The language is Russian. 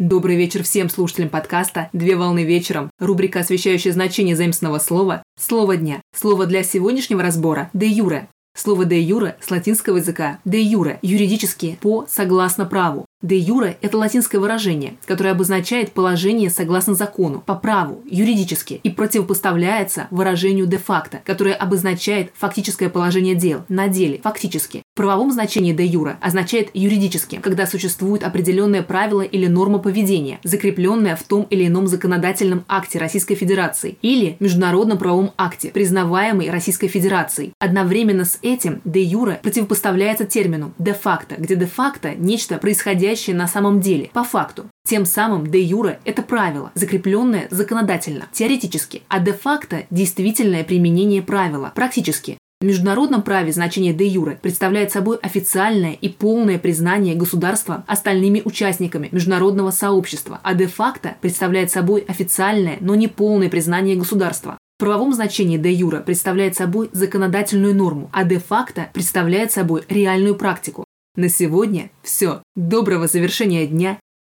Добрый вечер всем слушателям подкаста «Две волны вечером». Рубрика, освещающая значение заимственного слова «Слово дня». Слово для сегодняшнего разбора – «де юре». Слово «де юре» с латинского языка «де юре» – юридически «по согласно праву». Де юре – это латинское выражение, которое обозначает положение согласно закону, по праву, юридически, и противопоставляется выражению де факто, которое обозначает фактическое положение дел, на деле, фактически. Правовом значении де юре означает юридически, когда существует определенное правило или норма поведения, закрепленная в том или ином законодательном акте Российской Федерации или международном правовом акте, признаваемый Российской Федерацией. Одновременно с этим де юре противопоставляется термину де факто, где де факто – нечто происходящее на самом деле, по факту. Тем самым де юре – это правило, закрепленное законодательно, теоретически, а де факто – действительное применение правила, практически. В международном праве значение де юре представляет собой официальное и полное признание государства остальными участниками международного сообщества, а де факто представляет собой официальное, но не полное признание государства. В правовом значении де юре представляет собой законодательную норму, а де факто представляет собой реальную практику. На сегодня все. Доброго завершения дня.